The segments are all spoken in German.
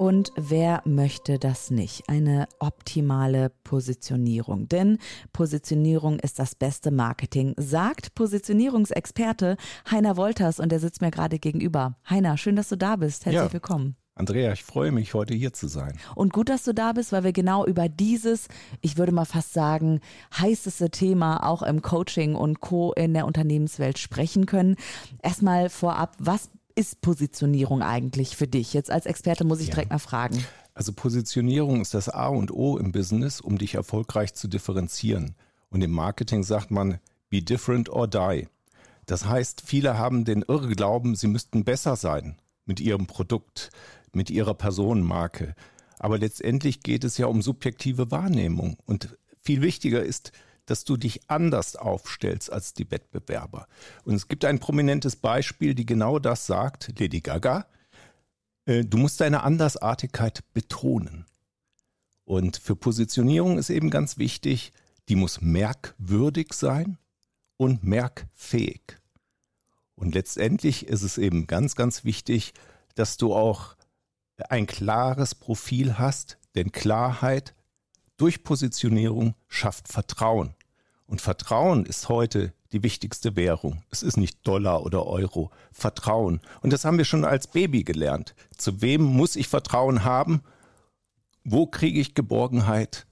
Und wer möchte das nicht? Eine optimale Positionierung. Denn Positionierung ist das beste Marketing, sagt Positionierungsexperte Heiner Wolters und der sitzt mir gerade gegenüber. Heiner, schön, dass du da bist. Herzlich ja. willkommen. Andrea, ich freue mich, heute hier zu sein. Und gut, dass du da bist, weil wir genau über dieses, ich würde mal fast sagen, heißeste Thema auch im Coaching und Co. in der Unternehmenswelt sprechen können. Erstmal vorab, was ist Positionierung eigentlich für dich? Jetzt als Experte muss ich ja. direkt mal fragen. Also Positionierung ist das A und O im Business, um dich erfolgreich zu differenzieren. Und im Marketing sagt man, be different or die. Das heißt, viele haben den Irrglauben, sie müssten besser sein mit ihrem Produkt, mit ihrer Personenmarke. Aber letztendlich geht es ja um subjektive Wahrnehmung. Und viel wichtiger ist, dass du dich anders aufstellst als die Wettbewerber. Und es gibt ein prominentes Beispiel, die genau das sagt, Lady Gaga. Äh, du musst deine Andersartigkeit betonen. Und für Positionierung ist eben ganz wichtig, die muss merkwürdig sein und merkfähig. Und letztendlich ist es eben ganz, ganz wichtig, dass du auch ein klares Profil hast, denn Klarheit durch Positionierung schafft Vertrauen. Und Vertrauen ist heute die wichtigste Währung. Es ist nicht Dollar oder Euro. Vertrauen. Und das haben wir schon als Baby gelernt. Zu wem muss ich Vertrauen haben? Wo kriege ich Geborgenheit?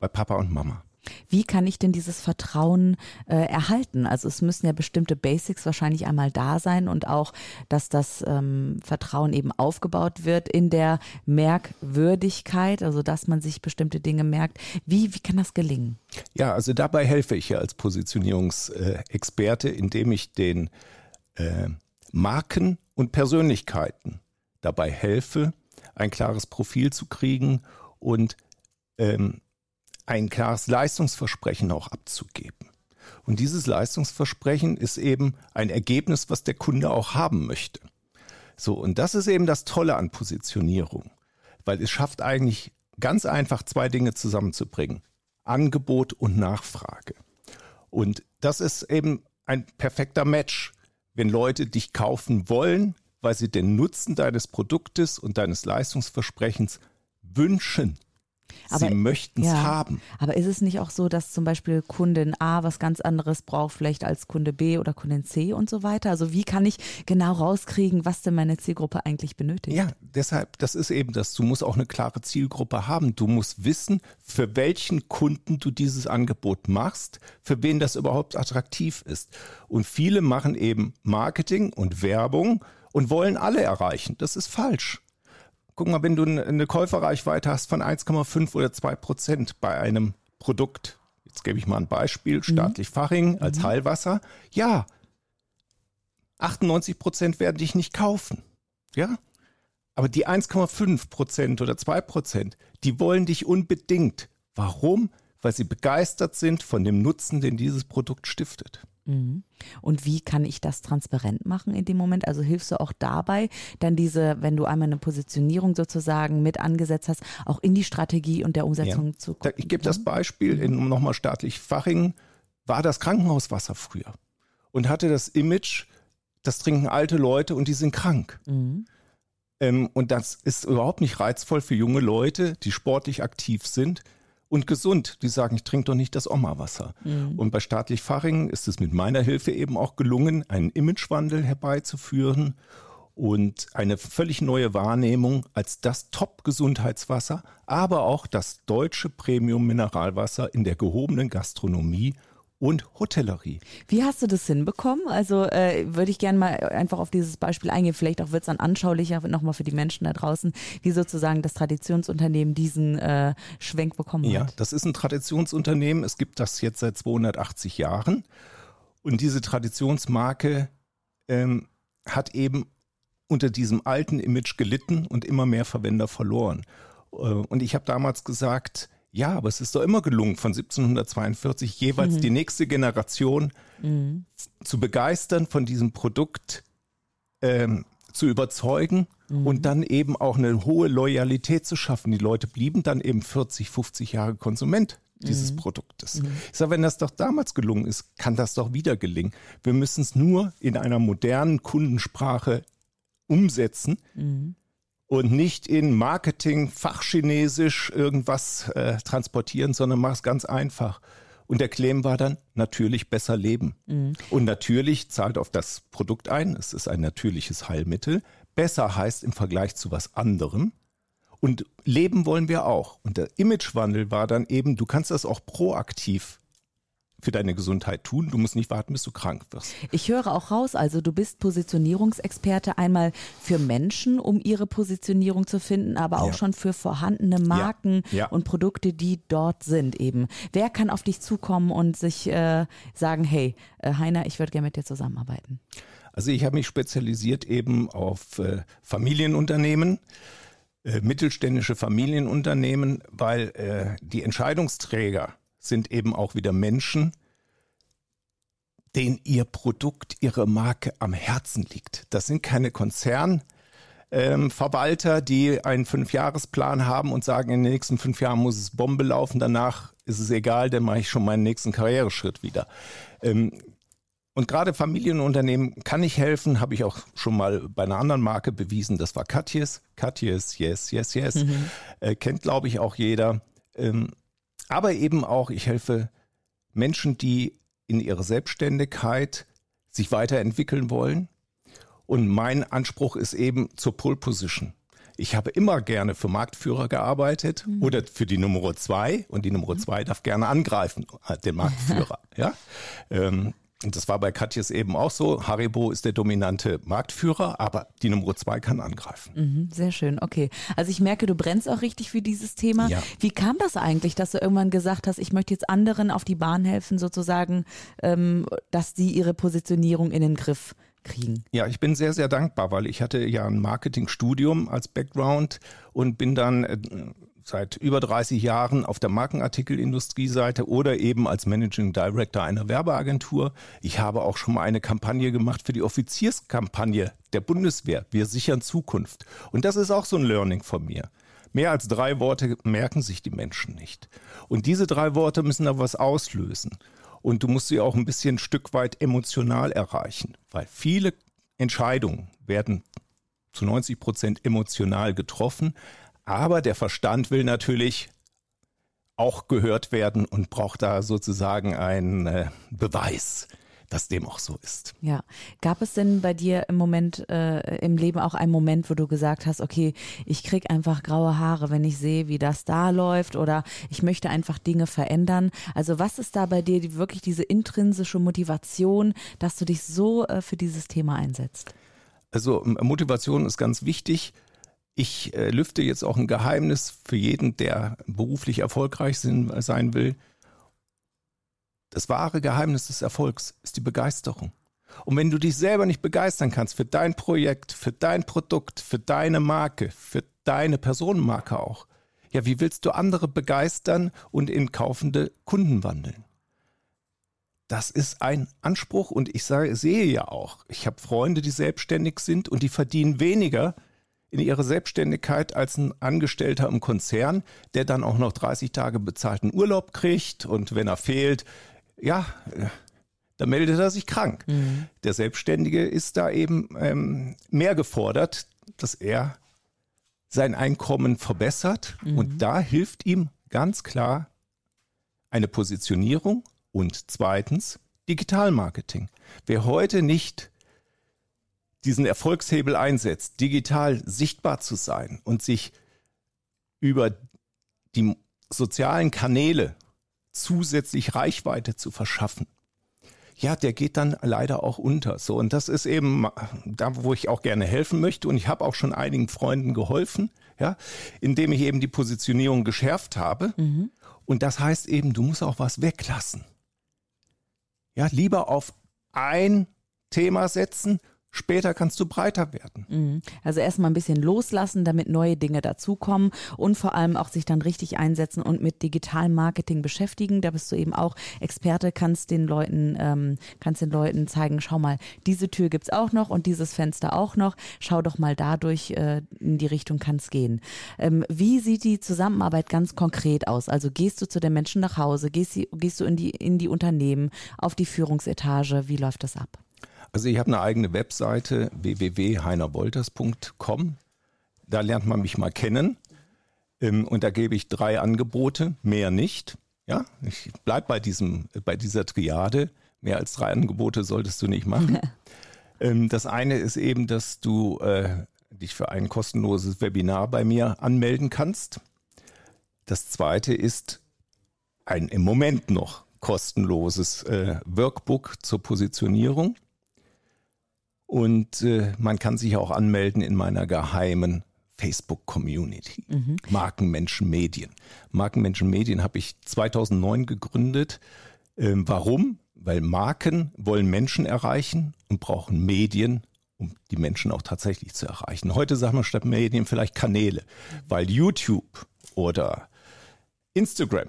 Bei Papa und Mama. Wie kann ich denn dieses Vertrauen äh, erhalten? Also es müssen ja bestimmte Basics wahrscheinlich einmal da sein und auch, dass das ähm, Vertrauen eben aufgebaut wird in der Merkwürdigkeit, also dass man sich bestimmte Dinge merkt. Wie, wie kann das gelingen? Ja, also dabei helfe ich ja als Positionierungsexperte, indem ich den äh, Marken und Persönlichkeiten dabei helfe, ein klares Profil zu kriegen und ähm, ein klares Leistungsversprechen auch abzugeben. Und dieses Leistungsversprechen ist eben ein Ergebnis, was der Kunde auch haben möchte. So, und das ist eben das Tolle an Positionierung, weil es schafft eigentlich ganz einfach zwei Dinge zusammenzubringen. Angebot und Nachfrage. Und das ist eben ein perfekter Match, wenn Leute dich kaufen wollen, weil sie den Nutzen deines Produktes und deines Leistungsversprechens wünschen aber, Sie möchten es ja, haben. Aber ist es nicht auch so, dass zum Beispiel Kundin A was ganz anderes braucht, vielleicht als Kunde B oder Kundin C und so weiter? Also wie kann ich genau rauskriegen, was denn meine Zielgruppe eigentlich benötigt? Ja, deshalb, das ist eben das. Du musst auch eine klare Zielgruppe haben. Du musst wissen, für welchen Kunden du dieses Angebot machst, für wen das überhaupt attraktiv ist. Und viele machen eben Marketing und Werbung und wollen alle erreichen. Das ist falsch guck mal, wenn du eine Käuferreichweite hast von 1,5 oder 2 Prozent bei einem Produkt, jetzt gebe ich mal ein Beispiel, mhm. staatlich Faching als mhm. Heilwasser, ja, 98 Prozent werden dich nicht kaufen, ja, aber die 1,5 Prozent oder 2 Prozent, die wollen dich unbedingt. Warum? Weil sie begeistert sind von dem Nutzen, den dieses Produkt stiftet. Mhm. Und wie kann ich das transparent machen in dem Moment? Also hilfst du auch dabei, dann diese, wenn du einmal eine Positionierung sozusagen mit angesetzt hast, auch in die Strategie und der Umsetzung ja. zu gucken? Ich gebe das Beispiel, in nochmal staatlich Faching, war das Krankenhauswasser früher und hatte das Image, das trinken alte Leute und die sind krank. Mhm. Ähm, und das ist überhaupt nicht reizvoll für junge Leute, die sportlich aktiv sind, und gesund. Die sagen, ich trinke doch nicht das Oma-Wasser. Mhm. Und bei staatlich Fachingen ist es mit meiner Hilfe eben auch gelungen, einen Imagewandel herbeizuführen und eine völlig neue Wahrnehmung als das Top-Gesundheitswasser, aber auch das deutsche Premium-Mineralwasser in der gehobenen Gastronomie und Hotellerie. Wie hast du das hinbekommen? Also äh, würde ich gerne mal einfach auf dieses Beispiel eingehen. Vielleicht auch wird es dann anschaulicher nochmal für die Menschen da draußen, wie sozusagen das Traditionsunternehmen diesen äh, Schwenk bekommen ja, hat. Ja, das ist ein Traditionsunternehmen. Es gibt das jetzt seit 280 Jahren. Und diese Traditionsmarke ähm, hat eben unter diesem alten Image gelitten und immer mehr Verwender verloren. Äh, und ich habe damals gesagt, Ja, aber es ist doch immer gelungen, von 1742 jeweils mhm. die nächste Generation mhm. zu begeistern, von diesem Produkt ähm, zu überzeugen mhm. und dann eben auch eine hohe Loyalität zu schaffen. Die Leute blieben dann eben 40, 50 Jahre Konsument dieses mhm. Produktes. Mhm. Ich sage, wenn das doch damals gelungen ist, kann das doch wieder gelingen. Wir müssen es nur in einer modernen Kundensprache umsetzen mhm. Und nicht in Marketing, Fachchinesisch irgendwas äh, transportieren, sondern mach es ganz einfach. Und der Claim war dann natürlich besser leben. Mhm. Und natürlich zahlt auf das Produkt ein. Es ist ein natürliches Heilmittel. Besser heißt im Vergleich zu was anderem. Und leben wollen wir auch. Und der Imagewandel war dann eben, du kannst das auch proaktiv für deine Gesundheit tun. Du musst nicht warten, bis du krank wirst. Ich höre auch raus, also du bist Positionierungsexperte einmal für Menschen, um ihre Positionierung zu finden, aber auch ja. schon für vorhandene Marken ja. Ja. und Produkte, die dort sind eben. Wer kann auf dich zukommen und sich äh, sagen, hey, äh, Heiner, ich würde gerne mit dir zusammenarbeiten? Also ich habe mich spezialisiert eben auf äh, Familienunternehmen. Äh, mittelständische Familienunternehmen, weil äh, die Entscheidungsträger sind eben auch wieder Menschen, denen ihr Produkt, ihre Marke am Herzen liegt. Das sind keine Konzernverwalter, ähm, die einen Fünfjahresplan haben und sagen, in den nächsten fünf Jahren muss es Bombe laufen, danach ist es egal, dann mache ich schon meinen nächsten Karriereschritt wieder. Ähm, und gerade Familienunternehmen kann ich helfen, habe ich auch schon mal bei einer anderen Marke bewiesen. Das war Katjes. Katjes, yes, yes, yes. Mhm. Äh, kennt, glaube ich, auch jeder. Ähm, aber eben auch, ich helfe Menschen, die in ihrer Selbstständigkeit sich weiterentwickeln wollen. Und mein Anspruch ist eben zur Pole Position. Ich habe immer gerne für Marktführer gearbeitet mhm. oder für die Nummer zwei und die Nummer zwei darf gerne angreifen, äh, den Marktführer. ja, ähm, und das war bei Katjes eben auch so. Haribo ist der dominante Marktführer, aber die Nummer zwei kann angreifen. Mhm, sehr schön, okay. Also ich merke, du brennst auch richtig für dieses Thema. Ja. Wie kam das eigentlich, dass du irgendwann gesagt hast, ich möchte jetzt anderen auf die Bahn helfen, sozusagen, ähm, dass sie ihre Positionierung in den Griff kriegen? Ja, ich bin sehr, sehr dankbar, weil ich hatte ja ein Marketingstudium als Background und bin dann äh, seit über 30 Jahren auf der Markenartikelindustrieseite oder eben als Managing Director einer Werbeagentur. Ich habe auch schon mal eine Kampagne gemacht für die Offizierskampagne der Bundeswehr. Wir sichern Zukunft. Und das ist auch so ein Learning von mir. Mehr als drei Worte merken sich die Menschen nicht. Und diese drei Worte müssen aber was auslösen. Und du musst sie auch ein bisschen ein Stück weit emotional erreichen, weil viele Entscheidungen werden zu 90 Prozent emotional getroffen, aber der Verstand will natürlich auch gehört werden und braucht da sozusagen einen äh, Beweis dass dem auch so ist. Ja. Gab es denn bei dir im Moment äh, im Leben auch einen Moment, wo du gesagt hast, okay, ich krieg einfach graue Haare, wenn ich sehe, wie das da läuft oder ich möchte einfach Dinge verändern? Also was ist da bei dir die, wirklich diese intrinsische Motivation, dass du dich so äh, für dieses Thema einsetzt? Also Motivation ist ganz wichtig. Ich äh, lüfte jetzt auch ein Geheimnis für jeden, der beruflich erfolgreich sind, sein will. Das wahre Geheimnis des Erfolgs ist die Begeisterung. Und wenn du dich selber nicht begeistern kannst für dein Projekt, für dein Produkt, für deine Marke, für deine Personenmarke auch, ja, wie willst du andere begeistern und in kaufende Kunden wandeln? Das ist ein Anspruch und ich sage, sehe ja auch, ich habe Freunde, die selbstständig sind und die verdienen weniger in ihre Selbstständigkeit als ein Angestellter im Konzern, der dann auch noch 30 Tage bezahlten Urlaub kriegt und wenn er fehlt, ja, da meldet er sich krank. Mhm. Der Selbstständige ist da eben ähm, mehr gefordert, dass er sein Einkommen verbessert mhm. und da hilft ihm ganz klar eine Positionierung und zweitens Digitalmarketing. Wer heute nicht diesen Erfolgshebel einsetzt, digital sichtbar zu sein und sich über die sozialen Kanäle zusätzlich Reichweite zu verschaffen, ja, der geht dann leider auch unter. So und das ist eben da, wo ich auch gerne helfen möchte und ich habe auch schon einigen Freunden geholfen, ja, indem ich eben die Positionierung geschärft habe. Mhm. Und das heißt eben, du musst auch was weglassen. Ja, lieber auf ein Thema setzen Später kannst du breiter werden. Mhm. Also erstmal ein bisschen loslassen, damit neue Dinge dazukommen und vor allem auch sich dann richtig einsetzen und mit digitalem Marketing beschäftigen. Da bist du eben auch Experte, kannst den Leuten, ähm, kannst den Leuten zeigen, schau mal, diese Tür gibt's auch noch und dieses Fenster auch noch. Schau doch mal dadurch, äh, in die Richtung kann es gehen. Ähm, wie sieht die Zusammenarbeit ganz konkret aus? Also gehst du zu den Menschen nach Hause, gehst, gehst du in die, in die Unternehmen, auf die Führungsetage, wie läuft das ab? Also ich habe eine eigene Webseite www.heinerwolters.com. Da lernt man mich mal kennen. Ähm, und da gebe ich drei Angebote, mehr nicht. Ja, ich bleibe bei diesem, bei dieser Triade. Mehr als drei Angebote solltest du nicht machen. Ähm, das eine ist eben, dass du äh, dich für ein kostenloses Webinar bei mir anmelden kannst. Das zweite ist ein im Moment noch kostenloses äh, Workbook zur Positionierung. Und äh, man kann sich auch anmelden in meiner geheimen Facebook-Community. Mhm. Markenmenschen Medien. Markenmenschen Medien habe ich 2009 gegründet. Ähm, warum? Weil Marken wollen Menschen erreichen und brauchen Medien, um die Menschen auch tatsächlich zu erreichen. Heute sagen wir statt Medien vielleicht Kanäle, weil YouTube oder Instagram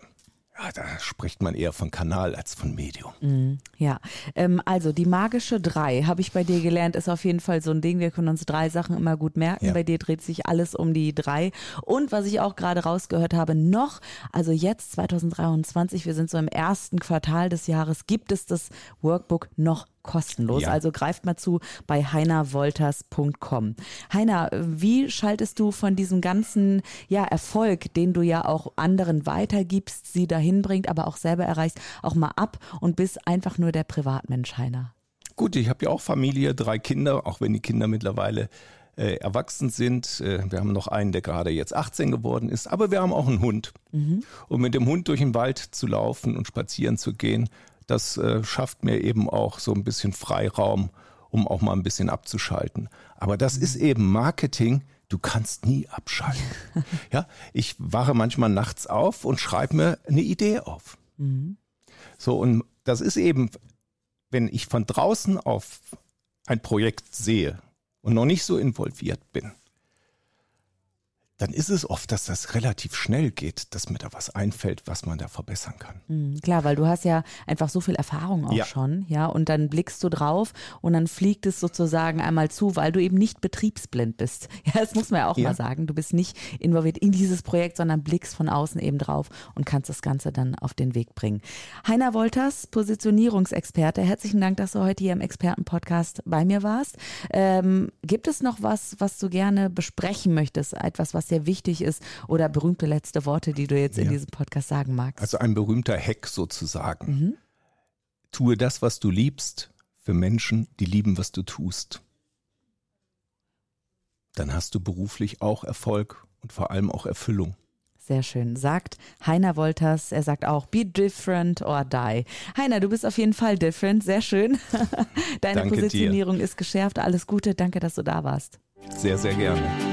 da spricht man eher von Kanal als von Medium. Mm, ja, ähm, also die magische drei, habe ich bei dir gelernt, ist auf jeden Fall so ein Ding. Wir können uns drei Sachen immer gut merken. Ja. Bei dir dreht sich alles um die drei. Und was ich auch gerade rausgehört habe, noch, also jetzt 2023, wir sind so im ersten Quartal des Jahres, gibt es das Workbook noch kostenlos. Ja. Also greift mal zu bei heinerwolters.com. Heiner, wie schaltest du von diesem ganzen ja, Erfolg, den du ja auch anderen weitergibst, sie dahin bringt, aber auch selber erreichst, auch mal ab und bist einfach nur der Privatmensch, Heiner? Gut, ich habe ja auch Familie, drei Kinder, auch wenn die Kinder mittlerweile äh, erwachsen sind. Äh, wir haben noch einen, der gerade jetzt 18 geworden ist, aber wir haben auch einen Hund. Mhm. Und mit dem Hund durch den Wald zu laufen und spazieren zu gehen, das äh, schafft mir eben auch so ein bisschen Freiraum, um auch mal ein bisschen abzuschalten. Aber das ist eben Marketing. Du kannst nie abschalten. ja, ich wache manchmal nachts auf und schreibe mir eine Idee auf. Mhm. So, und das ist eben, wenn ich von draußen auf ein Projekt sehe und noch nicht so involviert bin, dann ist es oft, dass das relativ schnell geht, dass mir da was einfällt, was man da verbessern kann. Mhm, klar, weil du hast ja einfach so viel Erfahrung auch ja. schon, ja, und dann blickst du drauf und dann fliegt es sozusagen einmal zu, weil du eben nicht betriebsblind bist. Ja, das muss man ja auch ja. mal sagen. Du bist nicht involviert in dieses Projekt, sondern blickst von außen eben drauf und kannst das Ganze dann auf den Weg bringen. Heiner Wolters, Positionierungsexperte, herzlichen Dank, dass du heute hier im Expertenpodcast bei mir warst. Ähm, gibt es noch was, was du gerne besprechen möchtest? Etwas, was sehr wichtig ist oder berühmte letzte Worte, die du jetzt ja. in diesem Podcast sagen magst? Also ein berühmter Hack sozusagen. Mhm. Tue das, was du liebst, für Menschen, die lieben, was du tust. Dann hast du beruflich auch Erfolg und vor allem auch Erfüllung. Sehr schön. Sagt Heiner Wolters, er sagt auch, be different or die. Heiner, du bist auf jeden Fall different. Sehr schön. Deine Danke Positionierung dir. ist geschärft. Alles Gute. Danke, dass du da warst. Sehr, sehr gerne.